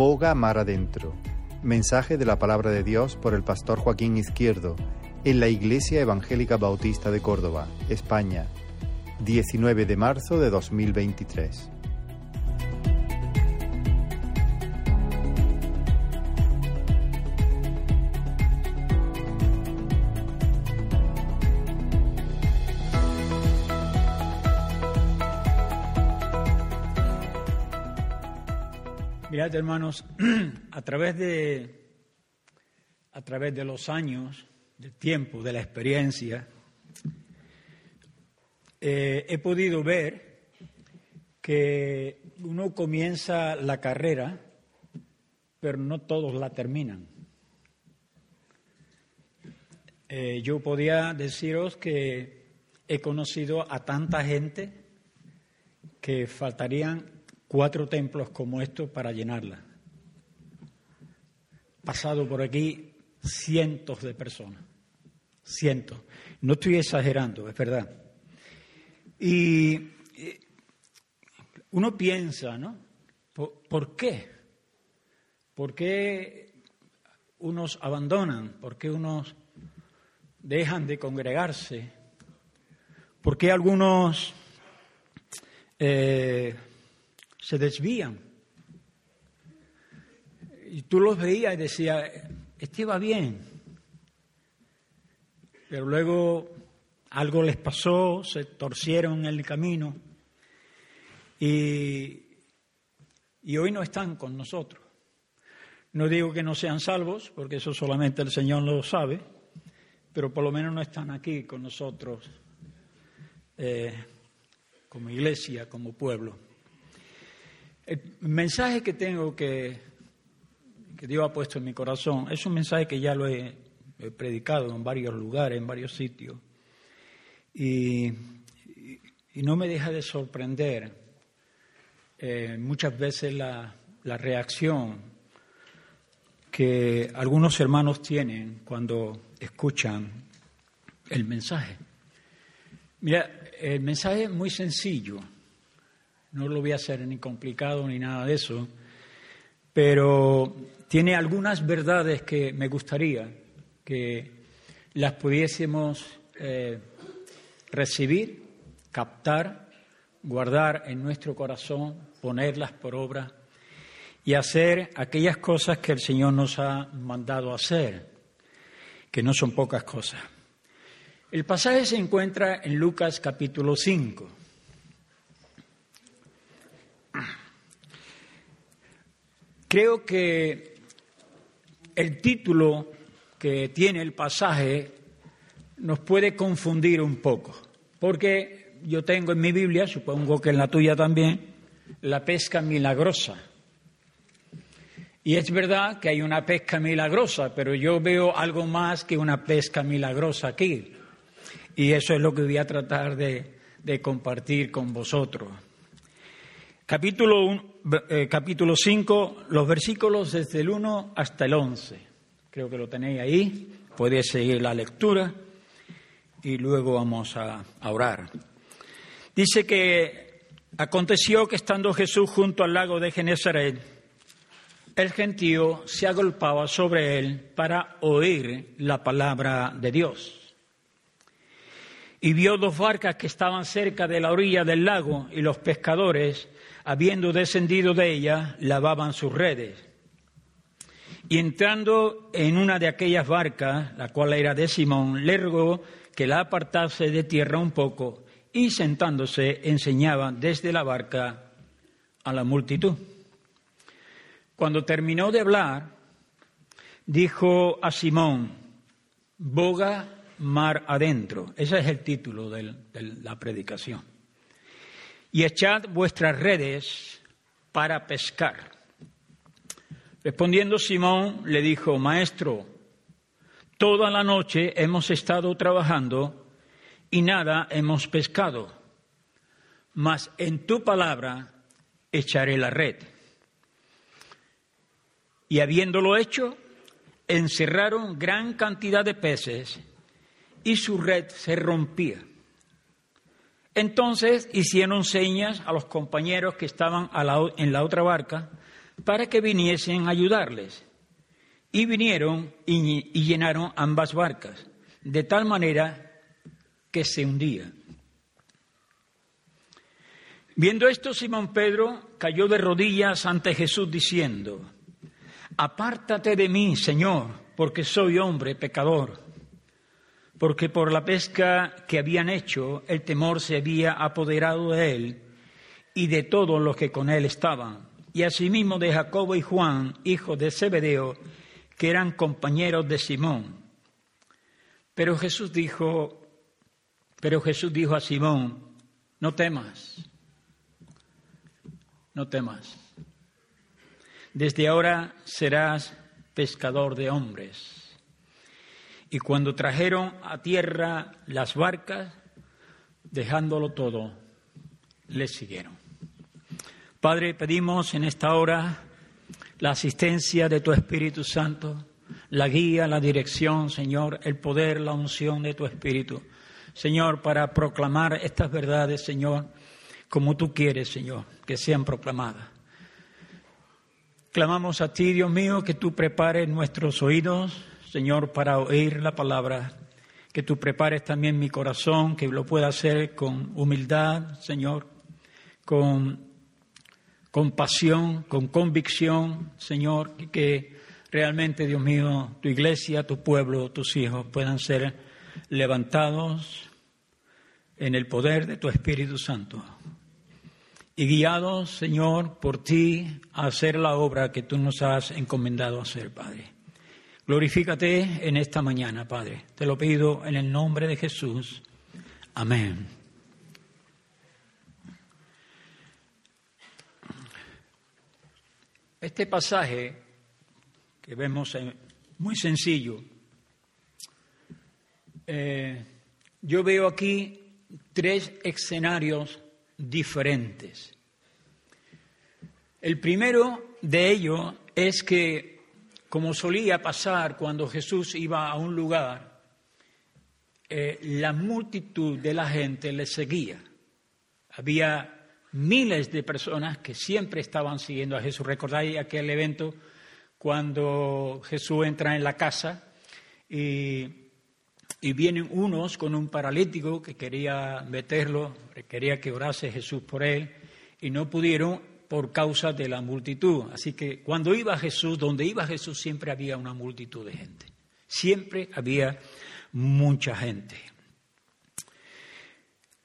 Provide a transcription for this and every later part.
Boga mar adentro. Mensaje de la palabra de Dios por el pastor Joaquín Izquierdo en la Iglesia Evangélica Bautista de Córdoba, España, 19 de marzo de 2023. Hermanos, a través de a través de los años, del tiempo, de la experiencia, eh, he podido ver que uno comienza la carrera, pero no todos la terminan. Eh, yo podía deciros que he conocido a tanta gente que faltarían cuatro templos como estos para llenarla. Pasado por aquí cientos de personas, cientos. No estoy exagerando, es verdad. Y uno piensa, ¿no? ¿Por, qué? ¿Por qué unos abandonan? ¿Por qué unos dejan de congregarse? ¿Por qué algunos eh, se desvían. Y tú los veías y decías, este iba bien. Pero luego algo les pasó, se torcieron en el camino y, y hoy no están con nosotros. No digo que no sean salvos, porque eso solamente el Señor lo sabe, pero por lo menos no están aquí con nosotros eh, como iglesia, como pueblo. El mensaje que tengo que, que Dios ha puesto en mi corazón es un mensaje que ya lo he, predicado en varios lugares, en varios sitios. Y, no me deja de sorprender eh, muchas veces la, la reacción que algunos hermanos tienen cuando escuchan el mensaje. Mira, el mensaje es muy sencillo. No lo voy a hacer ni complicado ni nada de eso, pero tiene algunas verdades que me gustaría que las pudiésemos eh, recibir, captar, guardar en nuestro corazón, ponerlas por obra y hacer aquellas cosas que el Señor nos ha mandado hacer, que no son pocas cosas. El pasaje se encuentra en Lucas capítulo 5. Creo que el título que tiene el pasaje nos puede confundir un poco, porque yo tengo en mi Biblia, supongo que en la tuya también, la pesca milagrosa. Y es verdad que hay una pesca milagrosa, pero yo veo algo más que una pesca milagrosa aquí. Y eso es lo que voy a tratar de, compartir con vosotros. Capítulo, eh, capítulo 5, los versículos desde el 1 hasta el 11. Creo que lo tenéis ahí. Podéis seguir la lectura y luego vamos a, a orar. Dice que aconteció que estando Jesús junto al lago de Genezaret, el gentío se agolpaba sobre él para oír la palabra de Dios. Y vio dos barcas que estaban cerca de la orilla del lago y los pescadores habiendo descendido de ella, lavaban sus redes. Y entrando en una de aquellas barcas, la cual era de Simón, le rogó que la apartase de tierra un poco y sentándose enseñaba desde la barca a la multitud. Cuando terminó de hablar, dijo a Simón, boga mar adentro. Ese es el título de la predicación y echad vuestras redes para pescar. Respondiendo Simón le dijo, Maestro, toda la noche hemos estado trabajando y nada hemos pescado, mas en tu palabra echaré la red. Y habiéndolo hecho, encerraron gran cantidad de peces y su red se rompía. Entonces hicieron señas a los compañeros que estaban en la otra barca para que viniesen a ayudarles. Y vinieron y, y llenaron ambas barcas, de tal manera que se hundía. Viendo esto, Simón Pedro cayó de rodillas ante Jesús diciendo, Apártate de mí, Señor, porque soy hombre pecador. Porque por la pesca que habían hecho, el temor se había apoderado de él y de todos los que con él estaban, y asimismo de Jacobo y Juan, hijos de Zebedeo, que eran compañeros de Simón. Pero Jesús dijo, pero Jesús dijo a Simón, no temas no temas. Desde ahora serás pescador de hombres. Y cuando trajeron a tierra las barcas, dejándolo todo, les siguieron. Padre, pedimos en esta hora la asistencia de tu Espíritu Santo, la guía, la dirección, Señor, el poder, la unción de tu Espíritu. Señor, para proclamar estas verdades, Señor, como tú quieres, Señor, que sean proclamadas. Clamamos a ti, Dios mío, que tú prepares nuestros oídos, Señor, para oír la palabra, que tú prepares también mi corazón, que lo pueda hacer con humildad, Señor, con compasión, con convicción, Señor, que realmente, Dios mío, tu iglesia, tu pueblo, tus hijos puedan ser levantados en el poder de tu Espíritu Santo y guiados, Señor, por ti a hacer la obra que tú nos has encomendado hacer, Padre. Glorifícate en esta mañana, Padre. Te lo pido en el nombre de Jesús. Amén. Este pasaje que vemos muy sencillo, eh, yo veo aquí tres escenarios diferentes. El primero de ellos es que, como solía pasar cuando Jesús iba a un lugar, eh, la multitud de la gente le seguía. Había miles de personas que siempre estaban siguiendo a Jesús. ¿Recordáis aquel evento cuando Jesús entra en la casa y y vienen unos con un paralítico que quería meterlo, quería que orase Jesús por él, y no pudieron por causa de la multitud. Así que cuando iba Jesús, donde iba Jesús siempre había una multitud de gente. Siempre había mucha gente.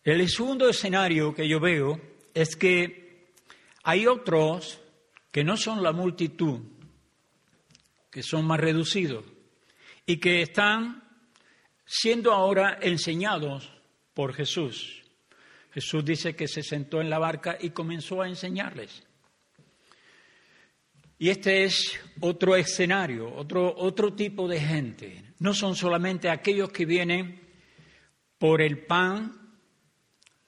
El segundo escenario que yo veo es que hay otros que no son la multitud, que son más reducidos y que están siendo ahora enseñados por Jesús. Jesús dice que se sentó en la barca y comenzó a enseñarles. Y este es otro escenario, otro, otro tipo de gente. No son solamente aquellos que vienen por el pan,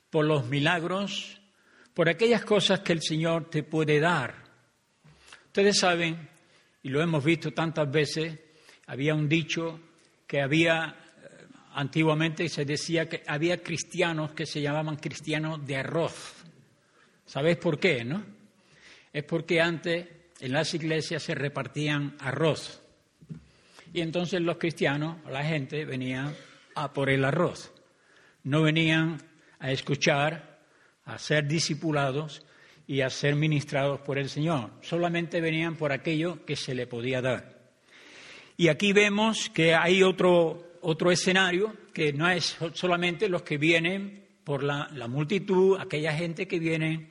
por los milagros, por aquellas cosas que el Señor te puede dar. Ustedes saben, y lo hemos visto tantas veces, había un dicho que había Antiguamente se decía que había cristianos que se llamaban cristianos de arroz. ¿Sabéis por qué, no? Es porque antes en las iglesias se repartían arroz. Y entonces los cristianos, la gente, venía a por el arroz. No venían a escuchar, a ser discipulados y a ser ministrados por el Señor. Solamente venían por aquello que se le podía dar. Y aquí vemos que hay otro otro escenario que no es solamente los que vienen por la, multitud, aquella gente que viene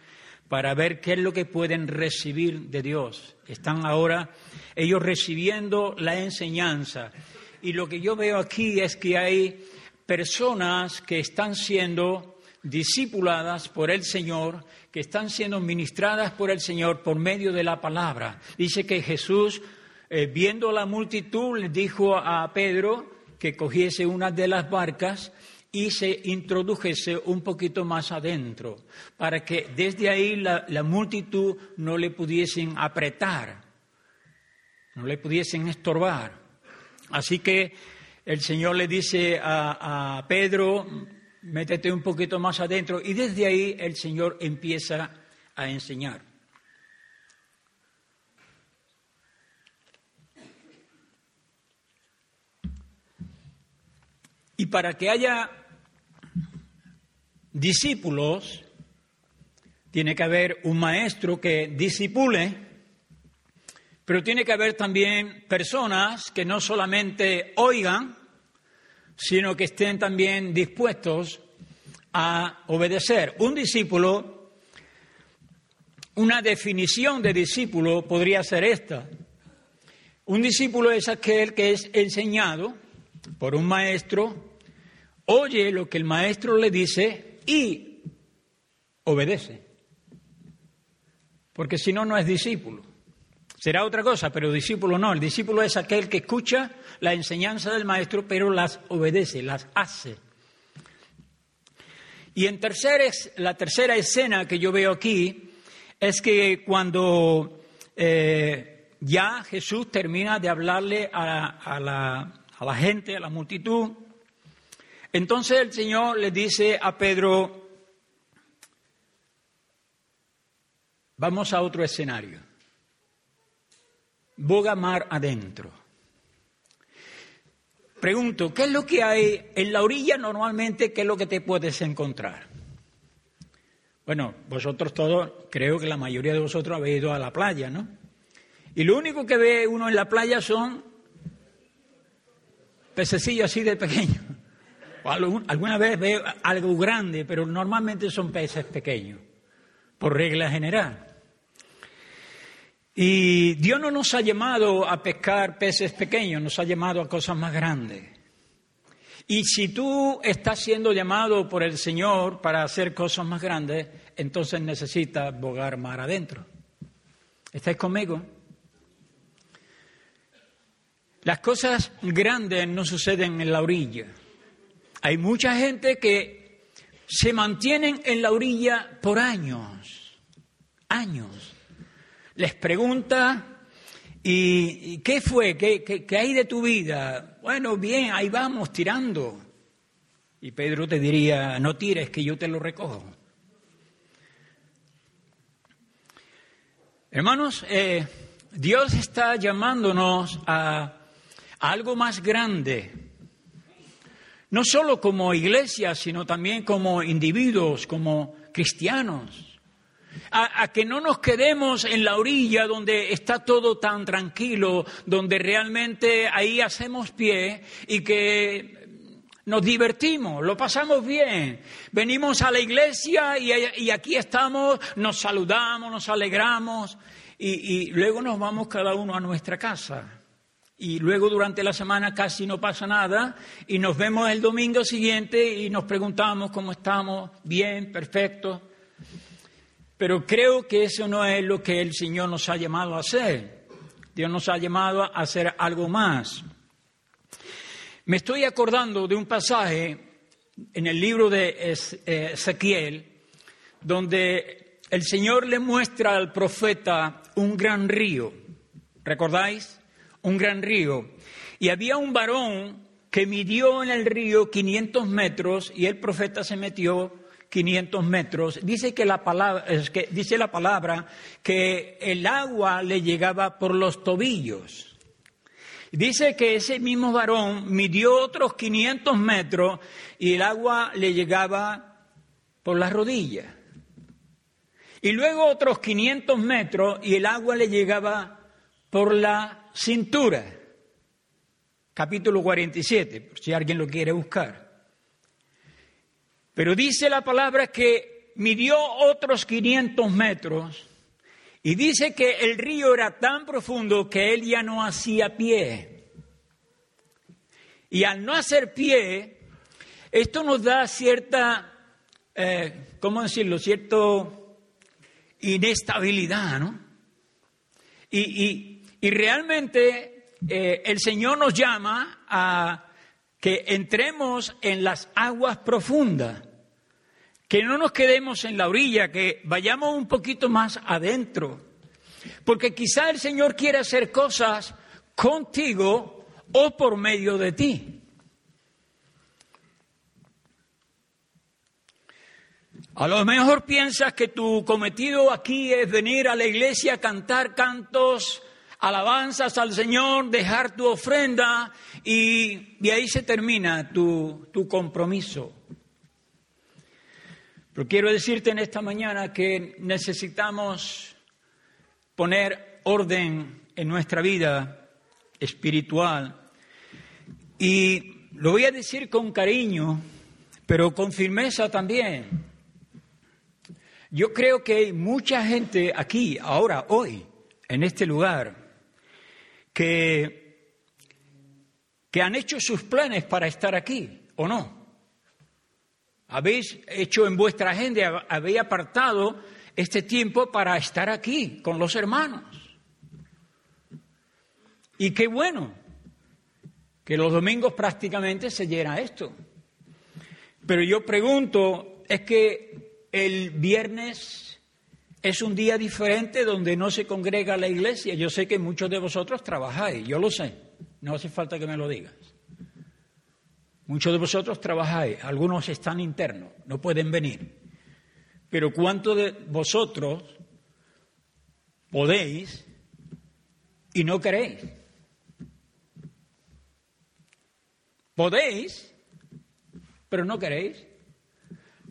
para ver qué es lo que pueden recibir de Dios. Están ahora ellos recibiendo la enseñanza. Y lo que yo veo aquí es que hay personas que están siendo discipuladas por el Señor, que están siendo ministradas por el Señor por medio de la palabra. Dice que Jesús, eh, viendo la multitud, le dijo a Pedro, que cogiese una de las barcas y se introdujese un poquito más adentro, para que desde ahí la, multitud no le pudiesen apretar, no le pudiesen estorbar. Así que el Señor le dice a, a Pedro, métete un poquito más adentro, y desde ahí el Señor empieza a enseñar. Y para que haya discípulos, tiene que haber un maestro que disipule, pero tiene que haber también personas que no solamente oigan, sino que estén también dispuestos a obedecer. Un discípulo, una definición de discípulo podría ser esta. Un discípulo es aquel que es enseñado por un maestro, oye lo que el maestro le dice y obedece. Porque si no, no es discípulo. Será otra cosa, pero discípulo no. El discípulo es aquel que escucha la enseñanza del maestro, pero las obedece, las hace. Y en la tercera escena que yo veo aquí es que cuando eh, ya Jesús termina de hablarle a, la, gente, a la multitud, entonces el Señor le dice a Pedro, vamos a otro escenario, boga mar adentro. Pregunto, ¿qué es lo que hay en la orilla normalmente? ¿Qué es lo que te puedes encontrar? Bueno, vosotros todos, creo que la mayoría de vosotros habéis ido a la playa, ¿no? Y lo único que ve uno en la playa son pececillos así de pequeños. Alguna vez ve algo grande, pero normalmente son peces pequeños, por regla general. Y Dios no nos ha llamado a pescar peces pequeños, nos ha llamado a cosas más grandes. Y si tú estás siendo llamado por el Señor para hacer cosas más grandes, entonces necesitas bogar mar adentro. ¿Estáis conmigo? Las cosas grandes no suceden en la orilla. Hay mucha gente que se mantienen en la orilla por años, años les pregunta, ¿y qué fue? ¿Qué, hay de tu vida? Bueno, bien, ahí vamos tirando. Y Pedro te diría, no tires, que yo te lo recojo. Hermanos, eh, Dios está llamándonos a algo más grande, no solo como iglesia, sino también como individuos, como cristianos a, que no nos quedemos en la orilla donde está todo tan tranquilo, donde realmente ahí hacemos pie y que nos divertimos, lo pasamos bien. Venimos a la iglesia y, aquí estamos, nos saludamos, nos alegramos y, luego nos vamos cada uno a nuestra casa. Y luego durante la semana casi no pasa nada y nos vemos el domingo siguiente y nos preguntamos cómo estamos, bien, perfecto. Pero creo que eso no es lo que el Señor nos ha llamado a hacer. Dios nos ha llamado a hacer algo más. Me estoy acordando de un pasaje en el libro de eh, Ezequiel, donde el Señor le muestra al profeta un gran río. ¿Recordáis? Un gran río. Y había un varón que midió en el río 500 metros y el profeta se metió 500 metros, dice que la palabra, que dice la palabra que el agua le llegaba por los tobillos. Dice que ese mismo varón midió otros 500 metros y el agua le llegaba por las rodillas. Y luego otros 500 metros y el agua le llegaba por la cintura. Capítulo 47, por si alguien lo quiere buscar. Pero dice la palabra que midió otros 500 metros y dice que el río era tan profundo que él ya no hacía pie. Y al no hacer pie, esto nos da cierta, eh, ¿cómo decirlo?, cierto inestabilidad, ¿no? Y, realmente eh, el Señor nos llama a que entremos en las aguas profundas, que no nos quedemos en la orilla, que vayamos un poquito más adentro, porque quizá el Señor quiere hacer cosas contigo o por medio de ti. A lo mejor piensas que tu cometido aquí es venir a la iglesia a cantar cantos alabanzas al Señor, dejar tu ofrenda y, ahí se termina tu, tu compromiso. Pero quiero decirte en esta mañana que necesitamos poner orden en nuestra vida espiritual. Y lo voy a decir con cariño, pero con firmeza también. Yo creo que hay mucha gente aquí, ahora, hoy, en este lugar, que, que han hecho sus planes para estar aquí, ¿o no? Habéis hecho en vuestra agenda, habéis apartado este tiempo para estar aquí con los hermanos. Y qué bueno que los domingos prácticamente se llena esto. Pero yo pregunto, ¿es que el viernes es un día diferente donde no se congrega la iglesia? Yo sé que muchos de vosotros trabajáis, yo lo sé, no hace falta que me lo digas. Muchos de vosotros trabajáis, algunos están internos, no pueden venir. Pero ¿cuántos de vosotros podéis y no queréis? Podéis, pero no queréis.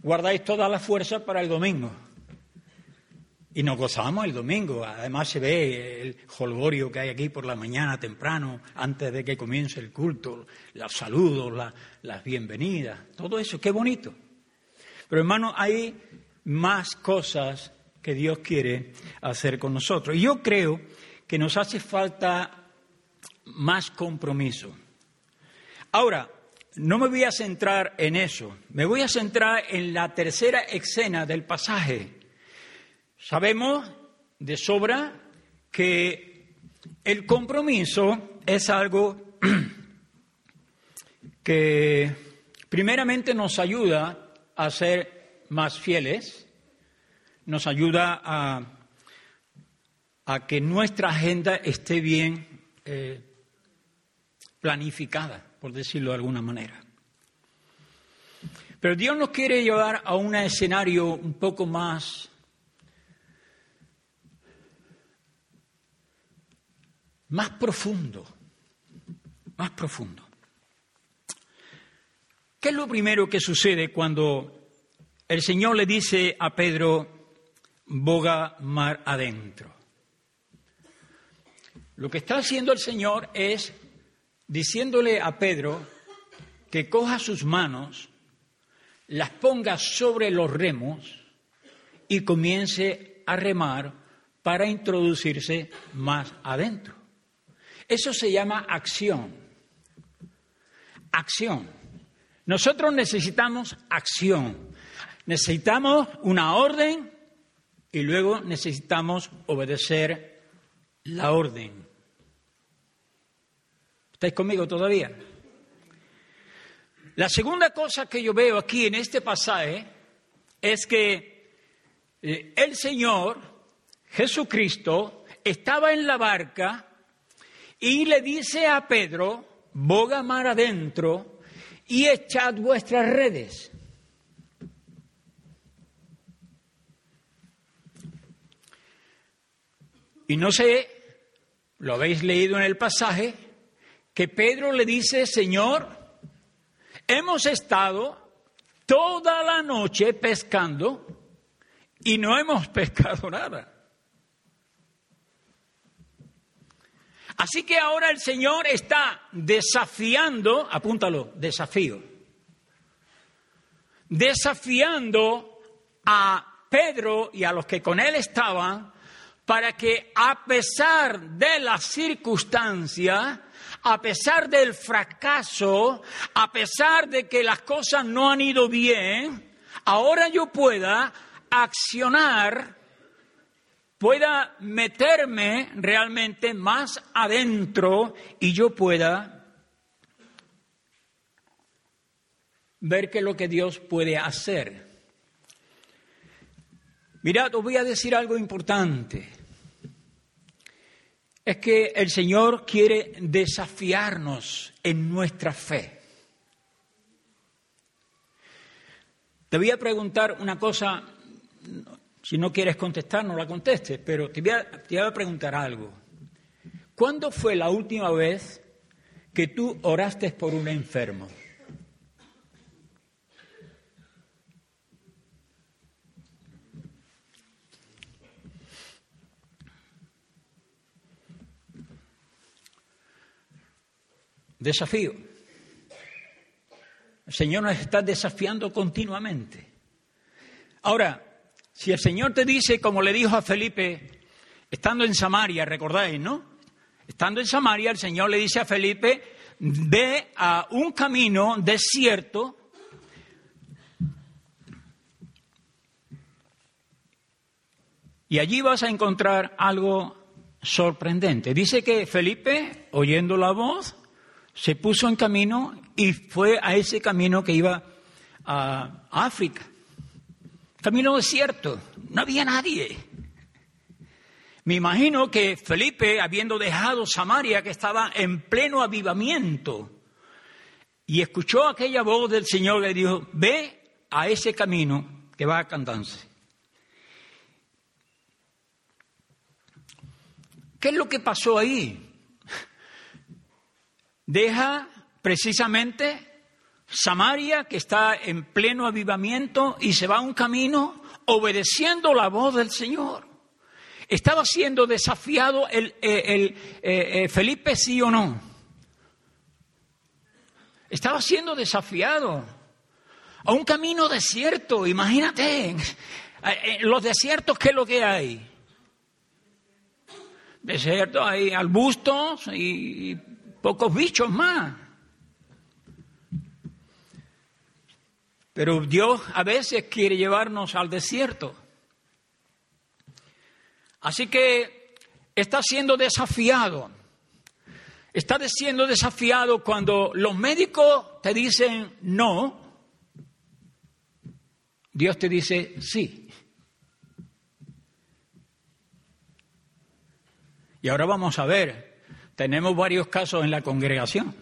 Guardáis toda la fuerza para el domingo. Y nos gozamos el domingo. Además se ve el jolgorio que hay aquí por la mañana temprano, antes de que comience el culto, los saludos, las bienvenidas, todo eso, qué bonito. Pero hermano, hay más cosas que Dios quiere hacer con nosotros. Y yo creo que nos hace falta más compromiso. Ahora, no me voy a centrar en eso, me voy a centrar en la tercera escena del pasaje Sabemos de sobra que el compromiso es algo que primeramente nos ayuda a ser más fieles, nos ayuda a, que nuestra agenda esté bien eh, planificada, por decirlo de alguna manera. Pero Dios nos quiere llevar a un escenario un poco más más profundo, más profundo. ¿Qué es lo primero que sucede cuando el Señor le dice a Pedro, boga mar adentro? Lo que está haciendo el Señor es diciéndole a Pedro que coja sus manos, las ponga sobre los remos y comience a remar para introducirse más adentro. Eso se llama acción. Acción. Nosotros necesitamos acción. Necesitamos una orden y luego necesitamos obedecer la orden. ¿Estáis conmigo todavía? La segunda cosa que yo veo aquí en este pasaje es que eh, el Señor, Jesucristo, estaba en la barca y le dice a Pedro, boga mar adentro y echad vuestras redes. Y no sé, lo habéis leído en el pasaje, que Pedro le dice, Señor, hemos estado toda la noche pescando y no hemos pescado nada. Así que ahora el Señor está desafiando, apúntalo, desafío, desafiando a Pedro y a los que con él estaban para que a pesar de la circunstancia, a pesar del fracaso, a pesar de que las cosas no han ido bien, ahora yo pueda accionar pueda meterme realmente más adentro y yo pueda ver qué es lo que Dios puede hacer. Mirad, os voy a decir algo importante. Es que el Señor quiere desafiarnos en nuestra fe. Te voy a preguntar una cosa, si no quieres contestar, no la contestes, pero te voy, a, preguntar algo. ¿Cuándo fue la última vez que tú oraste por un enfermo? Desafío. El Señor nos está desafiando continuamente. Ahora, si el Señor te dice, como le dijo a Felipe, estando en Samaria, recordáis, ¿no? Estando en Samaria, el Señor le dice a Felipe, ve a un camino desierto y allí vas a encontrar algo sorprendente. Dice que Felipe, oyendo la voz, se puso en camino y fue a ese camino que iba a África. Camino desierto, no había nadie. Me imagino que Felipe, habiendo dejado Samaria, que estaba en pleno avivamiento, y escuchó aquella voz del Señor, le dijo, ve a ese camino que va a Candance. ¿Qué es lo que pasó ahí? Deja precisamente Samaria, que está en pleno avivamiento, y se va a un camino obedeciendo la voz del Señor. ¿Estaba siendo desafiado el, eh, eh, eh, Felipe, sí o no? Estaba siendo desafiado a un camino desierto. Imagínate, los desiertos, ¿qué es lo que hay? Desiertos, hay arbustos y pocos bichos más. Pero Dios a veces quiere llevarnos al desierto. Así que está siendo desafiado. Está siendo desafiado cuando los médicos te dicen no, Dios te dice sí. Y ahora vamos a ver tenemos varios casos en la congregación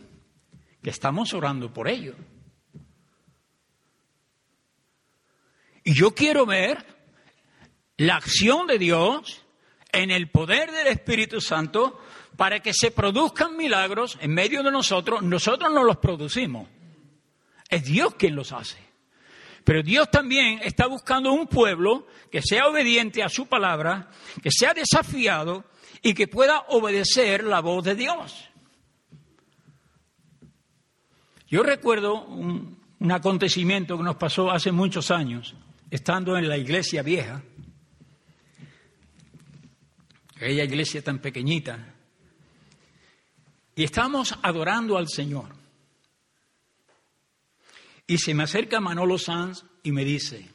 que estamos orando por ellos. Y yo quiero ver la acción de Dios en el poder del Espíritu Santo para que se produzcan milagros en medio de nosotros. Nosotros no los producimos. Es Dios quien los hace. Pero Dios también está buscando un pueblo que sea obediente a su palabra, que sea desafiado y que pueda obedecer la voz de Dios. Yo recuerdo un, acontecimiento que nos pasó hace muchos años, estando en la iglesia vieja, aquella iglesia tan pequeñita, y estamos adorando al Señor. Y se me acerca Manolo Sanz y me dice,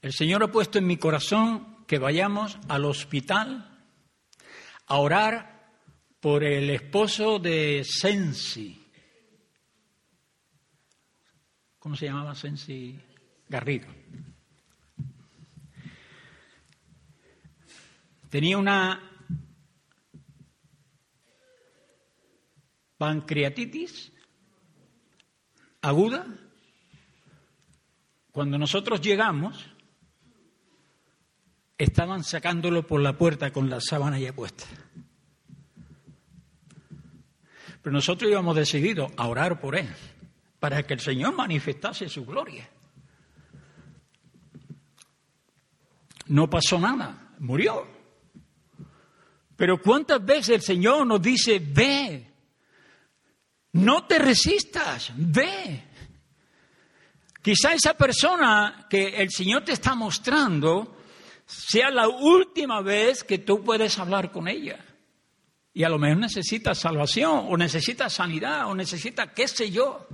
el Señor ha puesto en mi corazón que vayamos al hospital a orar por el esposo de Sensi. ¿Cómo se llamaba Sensi? Garrido. Tenía una pancreatitis aguda. Cuando nosotros llegamos, estaban sacándolo por la puerta con la sábana ya puesta. Pero nosotros íbamos decididos a orar por él, para que el Señor manifestase su gloria. No pasó nada, murió. Pero ¿cuántas veces el Señor nos dice, ve, no te resistas, ve? Quizá esa persona que el Señor te está mostrando sea la última vez que tú puedes hablar con ella. Y a lo mejor necesitas salvación, o necesitas sanidad, o necesitas qué sé yo.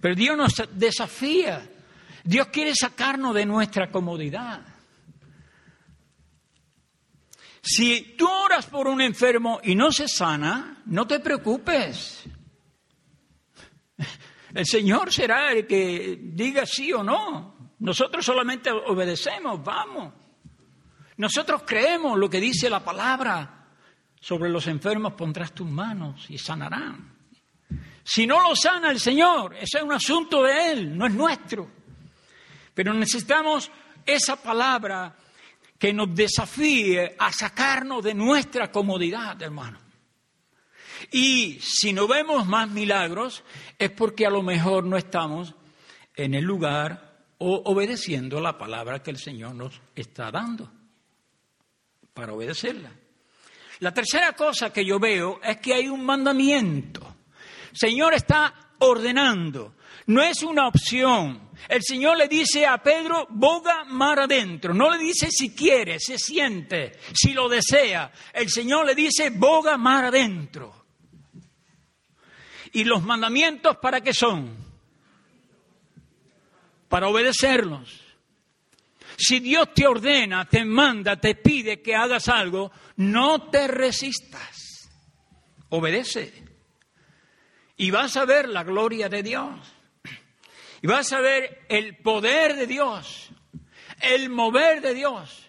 Pero Dios nos desafía. Dios quiere sacarnos de nuestra comodidad. Si tú oras por un enfermo y no se sana, no te preocupes. El Señor será el que diga sí o no. Nosotros solamente obedecemos, vamos. Nosotros creemos lo que dice la palabra. Sobre los enfermos pondrás tus manos y sanarán. Si no lo sana el Señor, ese es un asunto de Él, no es nuestro. Pero necesitamos esa palabra que nos desafíe a sacarnos de nuestra comodidad, hermano. Y si no vemos más milagros, es porque a lo mejor no estamos en el lugar o obedeciendo la palabra que el Señor nos está dando para obedecerla. La tercera cosa que yo veo es que hay un mandamiento. Señor está ordenando. No es una opción. El Señor le dice a Pedro, boga mar adentro. No le dice si quiere, se siente, si lo desea. El Señor le dice, boga mar adentro. ¿Y los mandamientos para qué son? Para obedecerlos. Si Dios te ordena, te manda, te pide que hagas algo, no te resistas. Obedece. Y vas a ver la gloria de Dios. Y vas a ver el poder de Dios. El mover de Dios.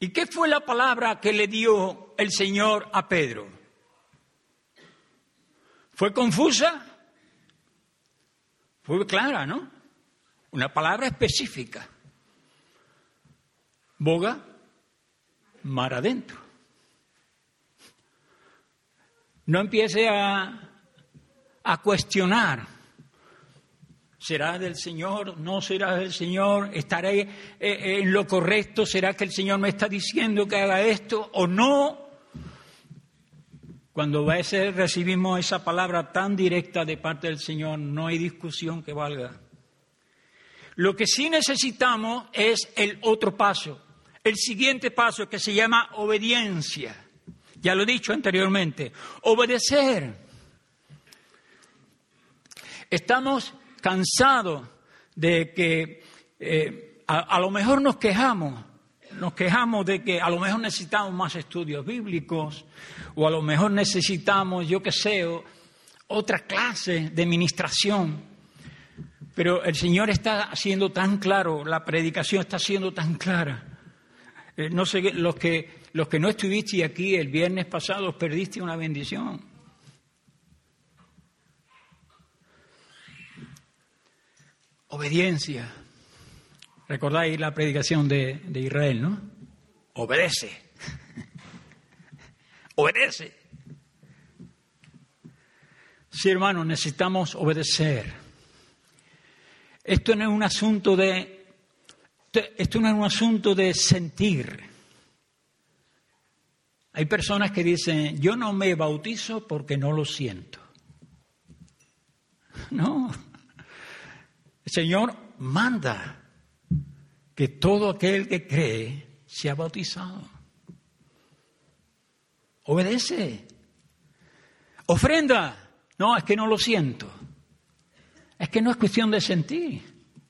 ¿Y qué fue la palabra que le dio el Señor a Pedro? ¿Fue confusa? Fue clara, ¿no? Una palabra específica. Boga, mar adentro. No empiece a, a cuestionar. ¿Será del Señor? ¿No será del Señor? ¿Estaré eh, eh, en lo correcto? ¿Será que el Señor me está diciendo que haga esto o no? Cuando a veces recibimos esa palabra tan directa de parte del Señor, no hay discusión que valga. Lo que sí necesitamos es el otro paso, el siguiente paso que se llama obediencia. Ya lo he dicho anteriormente, obedecer. Estamos cansados de que eh, a lo mejor nos quejamos, nos quejamos de que a lo mejor necesitamos más estudios bíblicos o a lo mejor necesitamos, yo qué sé, otra clase de ministración. Pero el Señor está haciendo tan claro, la predicación está siendo tan clara. Eh, no sé, los que, los que no estuviste aquí el viernes pasado perdiste una bendición. Obediencia. Recordáis la predicación de, de Israel, ¿no? Obedece. Obedece. Sí, hermanos, necesitamos obedecer. Esto no es un asunto de esto no es un asunto de sentir. Hay personas que dicen, yo no me bautizo porque no lo siento. No. El Señor manda que todo aquel que cree sea bautizado. Obedece. Ofrenda. No, es que no lo siento. Es que no es cuestión de sentir,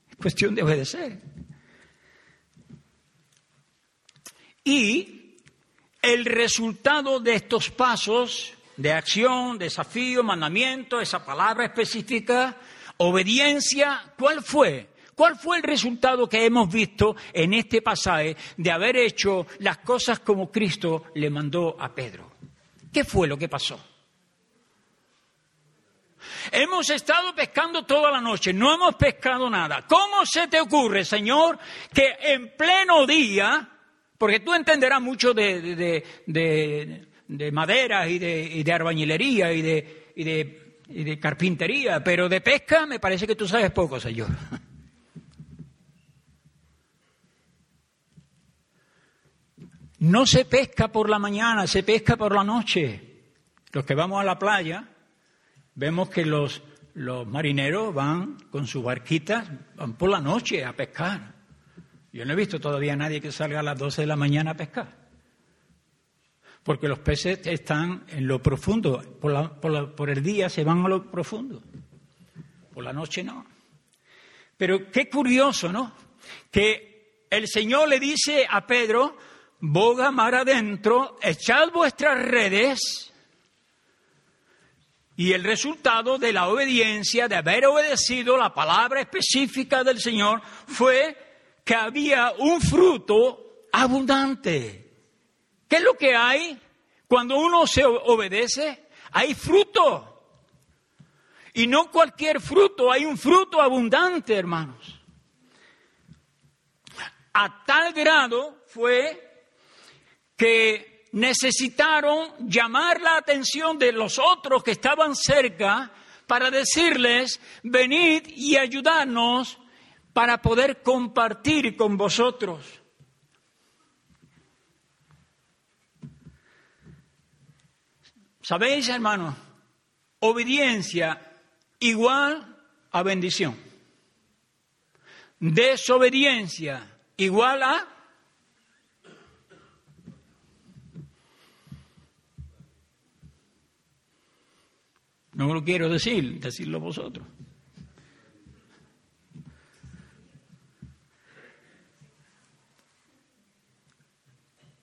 es cuestión de obedecer. Y el resultado de estos pasos de acción, desafío, mandamiento, esa palabra específica, obediencia, ¿cuál fue? ¿Cuál fue el resultado que hemos visto en este pasaje de haber hecho las cosas como Cristo le mandó a Pedro? ¿Qué fue lo que pasó? Hemos estado pescando toda la noche, no hemos pescado nada. ¿Cómo se te ocurre, Señor, que en pleno día, porque tú entenderás mucho de, de, madera y de, y de arbañilería y de carpintería, pero de pesca me parece que tú sabes poco, Señor. No se pesca por la mañana, se pesca por la noche. Los que vamos a la playa, vemos que los, los marineros van con sus barquitas, van por la noche a pescar. Yo no he visto todavía a nadie que salga a las 12 de la mañana a pescar. Porque los peces están en lo profundo. Por, el día se van a lo profundo. Por la noche no. Pero qué curioso, ¿no? Que el Señor le dice a Pedro, boga mar adentro, echad vuestras redes. Y el resultado de la obediencia, de haber obedecido la palabra específica del Señor, fue que había un fruto abundante. ¿Qué es lo que hay cuando uno se obedece? Hay fruto. Y no cualquier fruto, hay un fruto abundante, hermanos. A tal grado fue que necesitaron llamar la atención de los otros que estaban cerca para decirles, venid y ayudarnos para poder compartir con vosotros. ¿Sabéis, hermanos? Obediencia igual a bendición. Desobediencia igual a No lo quiero decir, decirlo vosotros.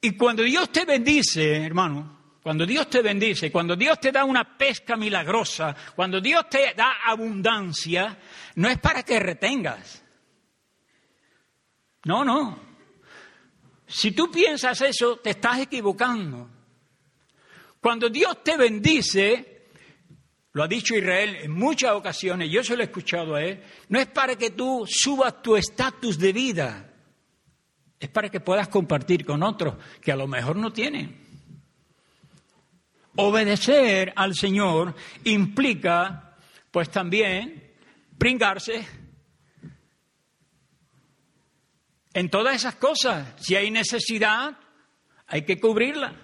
Y cuando Dios te bendice, hermano, cuando Dios te bendice, cuando Dios te da una pesca milagrosa, cuando Dios te da abundancia, no es para que retengas. No, no. Si tú piensas eso, te estás equivocando. Cuando Dios te bendice, lo ha dicho Israel en muchas ocasiones, yo se lo he escuchado a él, no es para que tú subas tu estatus de vida, es para que puedas compartir con otros que a lo mejor no tienen. Obedecer al Señor implica, pues también, pringarse en todas esas cosas. Si hay necesidad, hay que cubrirla.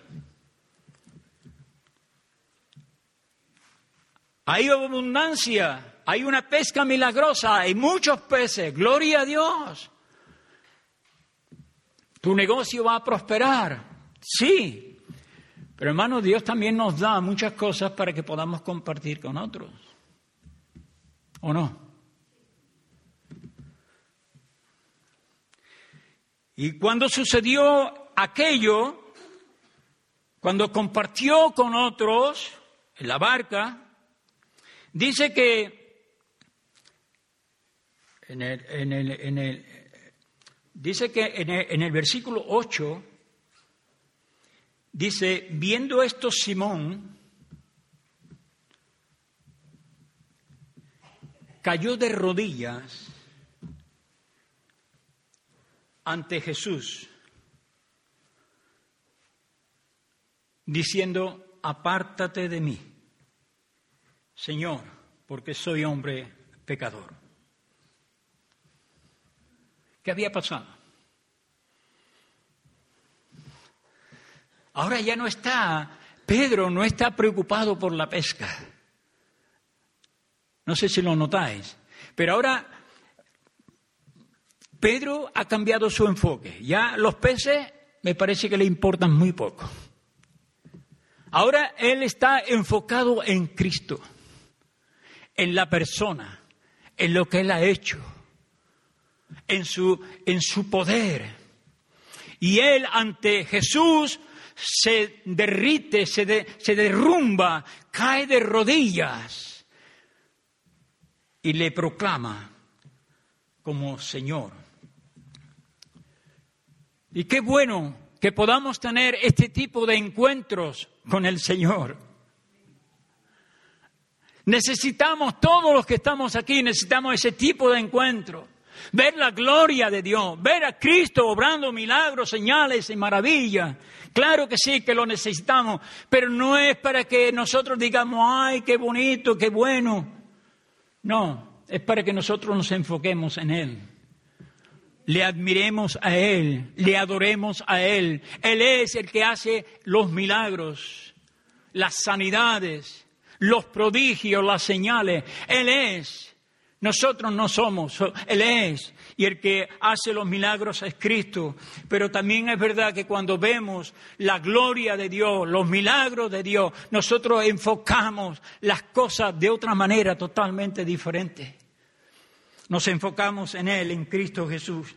Hay abundancia, hay una pesca milagrosa, hay muchos peces, gloria a Dios. Tu negocio va a prosperar, sí, pero hermano, Dios también nos da muchas cosas para que podamos compartir con otros. ¿O no? Y cuando sucedió aquello, cuando compartió con otros en la barca, dice que en el, en el, en el dice que en el, versículo 8 Dice, viendo esto Simón, cayó de rodillas ante Jesús, diciendo, apártate de mí, Señor, porque soy hombre pecador. ¿Qué había pasado? Ahora ya no está, Pedro no está preocupado por la pesca. No sé si lo notáis, pero ahora Pedro ha cambiado su enfoque. Ya los peces me parece que le importan muy poco. Ahora él está enfocado en Cristo, en la persona, en lo que él ha hecho, en su, en su poder. Y él ante Jesús se derrite, se, se derrumba, cae de rodillas y le proclama como Señor. Y qué bueno que podamos tener este tipo de encuentros con el Señor. Necesitamos, todos los que estamos aquí, necesitamos ese tipo de encuentro ver la gloria de Dios, ver a Cristo obrando milagros, señales y maravillas. Claro que sí, que lo necesitamos, pero no es para que nosotros digamos, ay, qué bonito, qué bueno. No, es para que nosotros nos enfoquemos en Él. Le admiremos a Él, le adoremos a Él. Él es el que hace los milagros, las sanidades, los prodigios, las señales. Él es. Nosotros no somos, Él es. Y el que hace los milagros es Cristo. Pero también es verdad que cuando vemos la gloria de Dios, los milagros de Dios, nosotros enfocamos las cosas de otra manera totalmente diferente. Nos enfocamos en Él, en Cristo Jesús.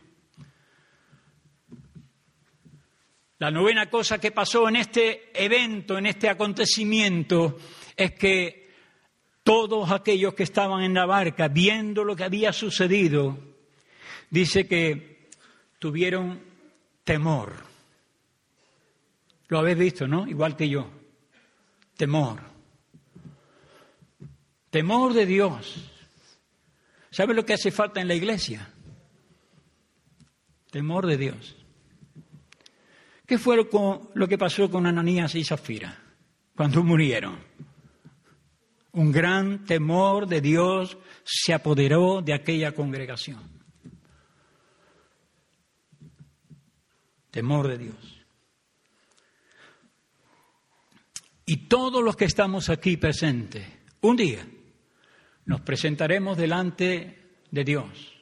La novena cosa que pasó en este evento, en este acontecimiento, es que todos aquellos que estaban en la barca, viendo lo que había sucedido, dice que tuvieron temor. Lo habéis visto, ¿no? Igual que yo. Temor. Temor de Dios. ¿Sabe lo que hace falta en la iglesia? Temor de Dios. ¿Qué fue lo que pasó con Ananías y Zafira cuando murieron? Un gran temor de Dios se apoderó de aquella congregación. Temor de Dios. Y todos los que estamos aquí presentes, un día nos presentaremos delante de Dios.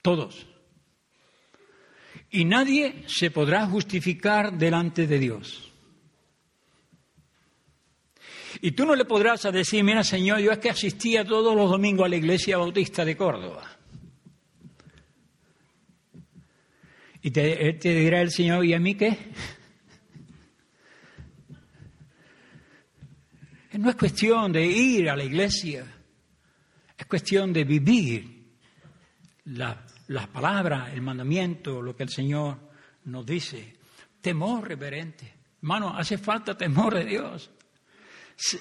Todos. Y nadie se podrá justificar delante de Dios. Y tú no le podrás decir, mira Señor, yo es que asistía todos los domingos a la iglesia bautista de Córdoba. Y te, te dirá el Señor, ¿y a mí qué? No es cuestión de ir a la iglesia, es cuestión de vivir las palabras, el mandamiento, lo que el Señor nos dice. Temor reverente. Hermano, hace falta temor de Dios.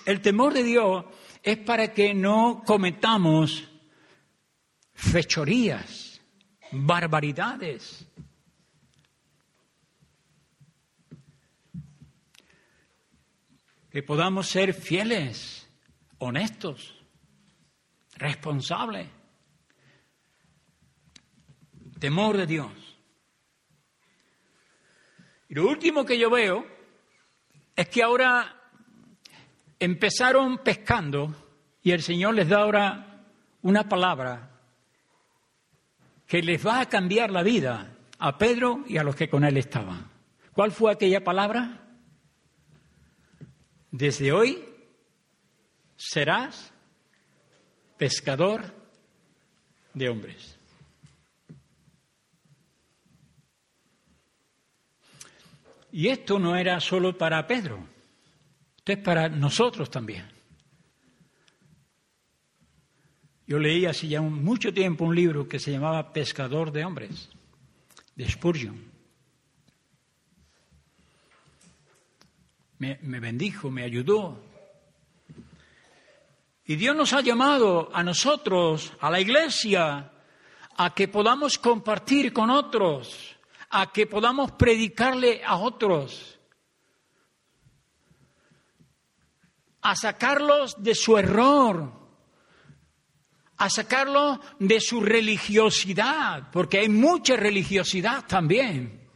El temor de Dios es para que no cometamos fechorías, barbaridades, que podamos ser fieles, honestos, responsables. Temor de Dios. Y lo último que yo veo es que ahora empezaron pescando y el Señor les da ahora una palabra que les va a cambiar la vida a Pedro y a los que con él estaban. ¿Cuál fue aquella palabra? Desde hoy serás pescador de hombres. Y esto no era solo para Pedro, esto es para nosotros también. Yo leí hace ya mucho tiempo un libro que se llamaba Pescador de Hombres, de Spurgeon. me, bendijo, me ayudó. Y Dios nos ha llamado a nosotros, a la iglesia, a que podamos compartir con otros, a que podamos predicarle a otros, a sacarlos de su error, a sacarlos de su religiosidad, porque hay mucha religiosidad también.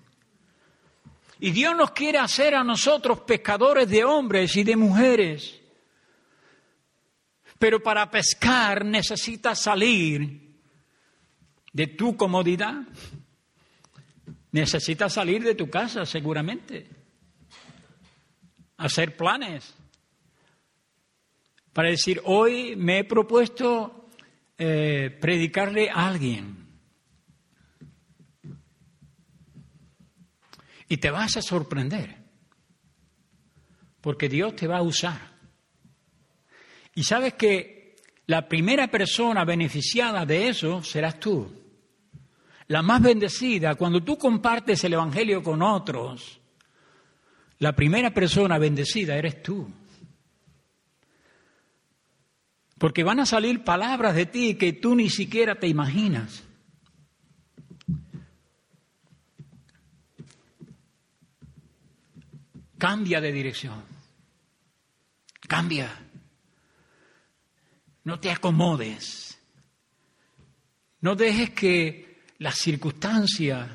Y Dios nos quiere hacer a nosotros pescadores de hombres y de mujeres. Pero para pescar necesitas salir de tu comodidad. Necesitas salir de tu casa, seguramente. Hacer planes. Para decir, hoy me he propuesto eh, predicarle a alguien. Y te vas a sorprender, porque Dios te va a usar. Y sabes que la primera persona beneficiada de eso serás tú. La más bendecida, cuando tú compartes el Evangelio con otros, la primera persona bendecida eres tú. Porque van a salir palabras de ti que tú ni siquiera te imaginas. Cambia de dirección. Cambia. No te acomodes. No dejes que las circunstancias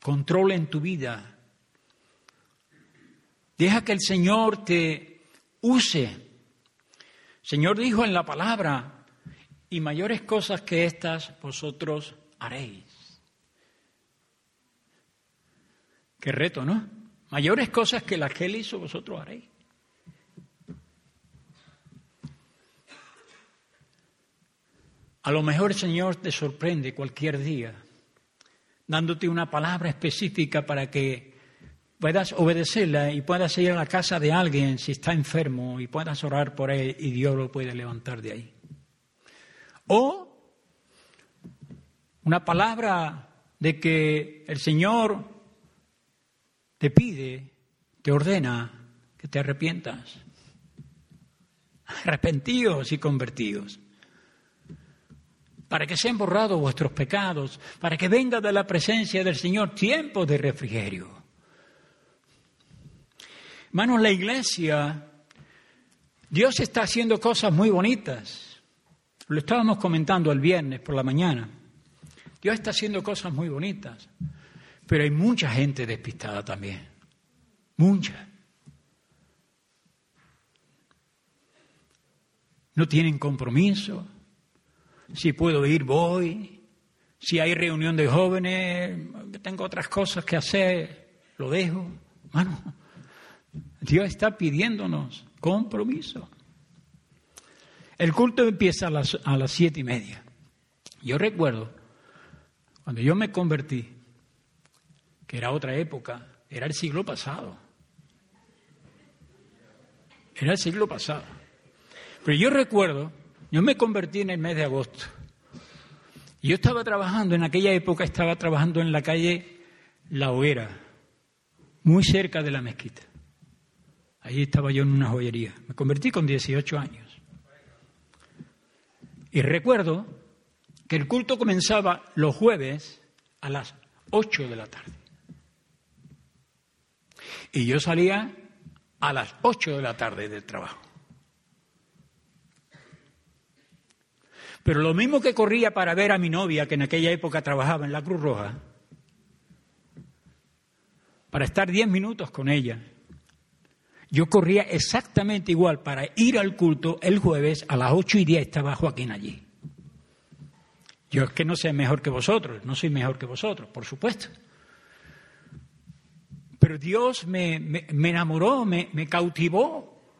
controlen tu vida. Deja que el Señor te use. Señor dijo en la palabra, y mayores cosas que estas vosotros haréis. Qué reto, ¿no? Mayores cosas que las que Él hizo, vosotros haréis. A lo mejor el Señor te sorprende cualquier día, dándote una palabra específica para que puedas obedecerla y puedas ir a la casa de alguien si está enfermo y puedas orar por él y Dios lo puede levantar de ahí. O una palabra de que el Señor te pide, te ordena que te arrepientas. arrepentidos y convertidos, para que sean borrados vuestros pecados, para que venga de la presencia del Señor tiempo de refrigerio. Hermanos, la iglesia, Dios está haciendo cosas muy bonitas. Lo estábamos comentando el viernes por la mañana. Dios está haciendo cosas muy bonitas, pero hay mucha gente despistada también. Mucha. No tienen compromiso. Si puedo ir, voy. Si hay reunión de jóvenes, tengo otras cosas que hacer, lo dejo. Bueno, Dios está pidiéndonos compromiso. El culto empieza a las, a las siete y media. Yo recuerdo cuando yo me convertí, que era otra época, era el siglo pasado. Era el siglo pasado. Pero yo recuerdo, yo me convertí en el mes de agosto. Y yo estaba trabajando, en aquella época estaba trabajando en la calle La Hoguera, muy cerca de la mezquita. Allí estaba yo en una joyería. Me convertí con 18 años. Y recuerdo que el culto comenzaba los jueves a las 8 de la tarde. Y yo salía a las 8 de la tarde del trabajo. Pero lo mismo que corría para ver a mi novia, que en aquella época trabajaba en la Cruz Roja, para estar 10 minutos con ella, yo corría exactamente igual para ir al culto el jueves a las 8 y 10 estaba Joaquín allí. Yo es que no sé mejor que vosotros, no soy mejor que vosotros, por supuesto. Pero Dios me, enamoró, me, cautivó.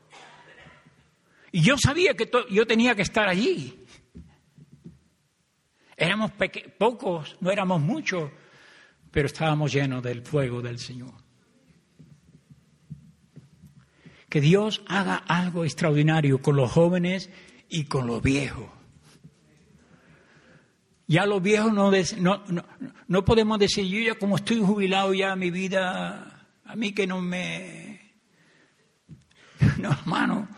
Y yo sabía que yo tenía que estar allí. Éramos pocos, no éramos muchos, pero estábamos llenos del fuego del Señor. Que Dios haga algo extraordinario con los jóvenes y con los viejos. Ya los viejos no, no, no, podemos decir, yo ya como estoy jubilado ya mi vida, a mí que no me... No, hermano.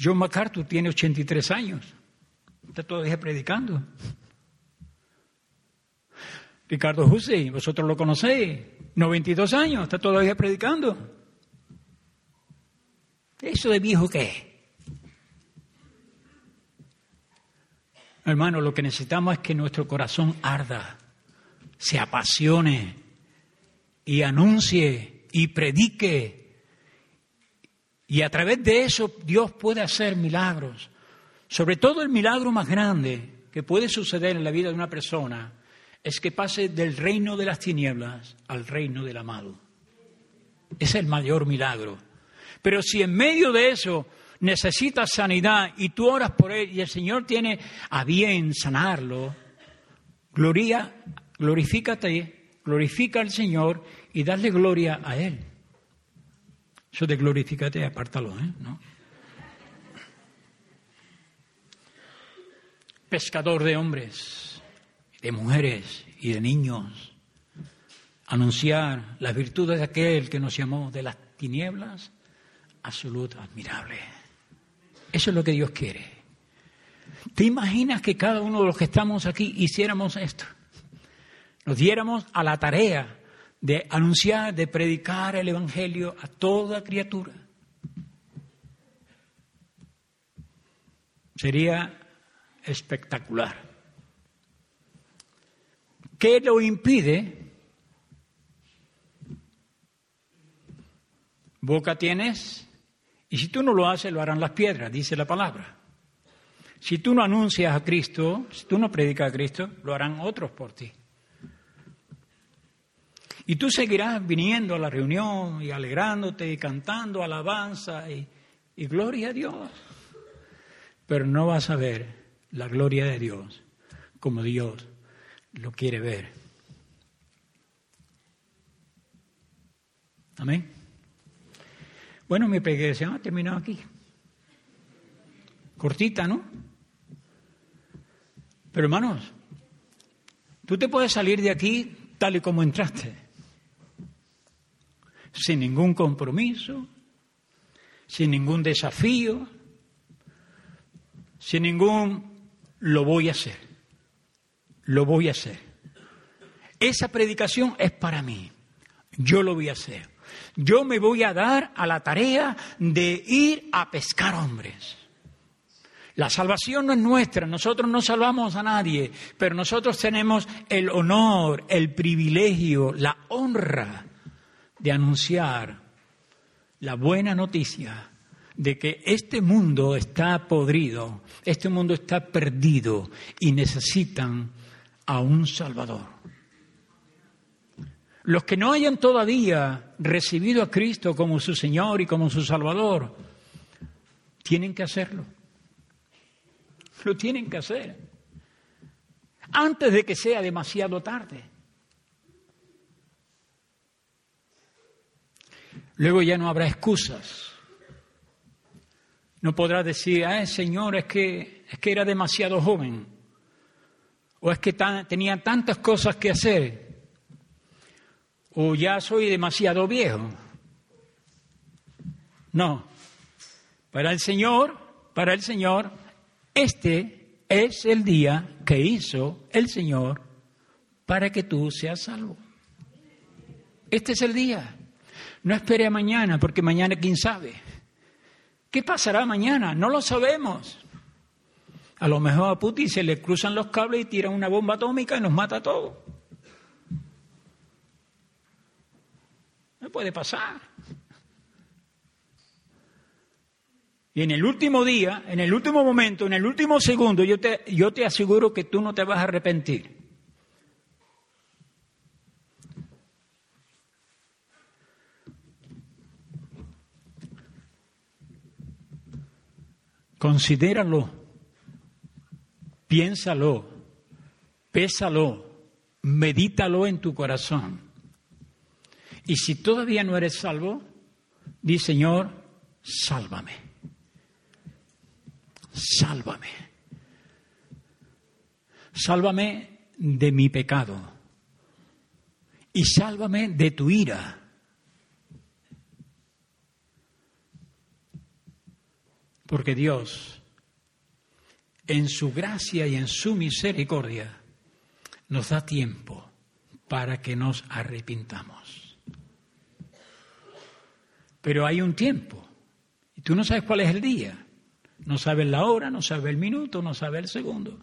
John MacArthur tiene 83 años. Está todavía predicando. Ricardo Hussey, vosotros lo conocéis, 92 años, está todavía predicando. ¿Eso de viejo qué? Hermano, lo que necesitamos es que nuestro corazón arda, se apasione y anuncie y predique. Y a través de eso Dios puede hacer milagros. Sobre todo el milagro más grande que puede suceder en la vida de una persona es que pase del reino de las tinieblas al reino del amado. Es el mayor milagro. Pero si en medio de eso necesita sanidad y tú oras por él y el Señor tiene a bien sanarlo, gloria, glorifícate, glorifica al Señor y dale gloria a Él. Eso de glorifícate, apártalo, ¿eh? ¿No? Pescador de hombres, de mujeres y de niños. Anunciar las virtudes de aquel que nos llamó de las tinieblas a su luz admirable. Eso es lo que Dios quiere. ¿Te imaginas que cada uno de los que estamos aquí hiciéramos esto? Nos diéramos a la tarea de anunciar, de predicar el Evangelio a toda criatura. Sería espectacular. ¿Qué lo impide? Boca tienes, y si tú no lo haces, lo harán las piedras, dice la palabra. Si tú no anuncias a Cristo, si tú no predicas a Cristo, lo harán otros por ti. Y tú seguirás viniendo a la reunión y alegrándote y cantando alabanza y, y gloria a Dios. Pero no vas a ver la gloria de Dios como Dios lo quiere ver. Amén. Bueno, mi se ha terminado aquí. Cortita, ¿no? Pero hermanos, tú te puedes salir de aquí tal y como entraste, sin ningún compromiso, sin ningún desafío, sin ningún lo voy a hacer, lo voy a hacer. Esa predicación es para mí, yo lo voy a hacer. Yo me voy a dar a la tarea de ir a pescar hombres. La salvación no es nuestra, nosotros no salvamos a nadie, pero nosotros tenemos el honor, el privilegio, la honra de anunciar la buena noticia de que este mundo está podrido, este mundo está perdido y necesitan a un Salvador. Los que no hayan todavía recibido a Cristo como su Señor y como su Salvador, tienen que hacerlo. Lo tienen que hacer. Antes de que sea demasiado tarde. Luego ya no habrá excusas. No podrás decir, ah, Señor, es que, es que era demasiado joven. O es que tenía tantas cosas que hacer o ya soy demasiado viejo. No, para el Señor, para el Señor, este es el día que hizo el Señor para que tú seas salvo. Este es el día. No espere a mañana, porque mañana quién sabe. ¿Qué pasará mañana? No lo sabemos. A lo mejor a Putin se le cruzan los cables y tira una bomba atómica y nos mata a todos. No puede pasar. Y en el último día, en el último momento, en el último segundo, yo te, yo te aseguro que tú no te vas a arrepentir. Considéralo, piénsalo, pésalo, medítalo en tu corazón. Y si todavía no eres salvo, di Señor, sálvame. Sálvame. Sálvame de mi pecado. Y sálvame de tu ira. Porque Dios, en su gracia y en su misericordia, nos da tiempo para que nos arrepintamos. Pero hay un tiempo. Y tú no sabes cuál es el día. No sabes la hora, no sabes el minuto, no sabes el segundo.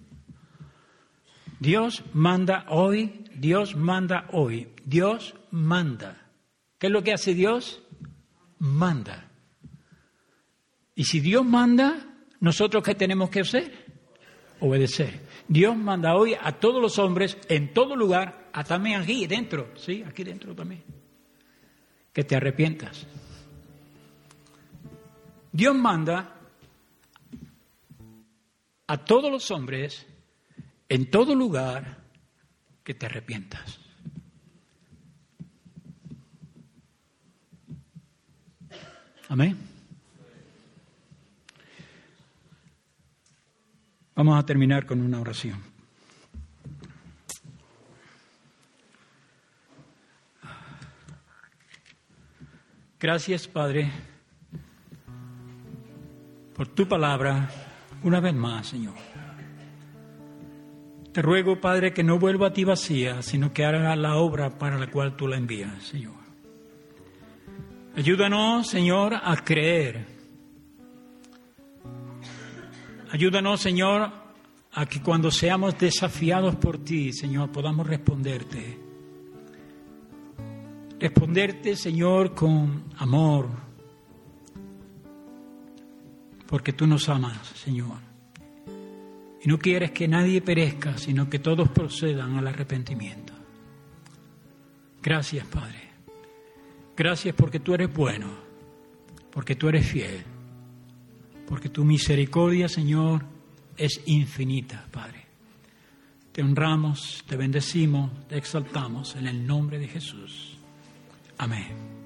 Dios manda hoy, Dios manda hoy, Dios manda. ¿Qué es lo que hace Dios? Manda. Y si Dios manda, ¿nosotros qué tenemos que hacer? Obedecer. Dios manda hoy a todos los hombres, en todo lugar, a también aquí dentro, sí, aquí dentro también, que te arrepientas. Dios manda a todos los hombres en todo lugar que te arrepientas. Amén. Vamos a terminar con una oración. Gracias, Padre por tu palabra una vez más, Señor. Te ruego, Padre, que no vuelva a ti vacía, sino que haga la obra para la cual tú la envías, Señor. Ayúdanos, Señor, a creer. Ayúdanos, Señor, a que cuando seamos desafiados por ti, Señor, podamos responderte. Responderte, Señor, con amor, porque tú nos amas, Señor. Y no quieres que nadie perezca, sino que todos procedan al arrepentimiento. Gracias, Padre. Gracias porque tú eres bueno, porque tú eres fiel, porque tu misericordia, Señor, es infinita, Padre. Te honramos, te bendecimos, te exaltamos en el nombre de Jesús. Amén.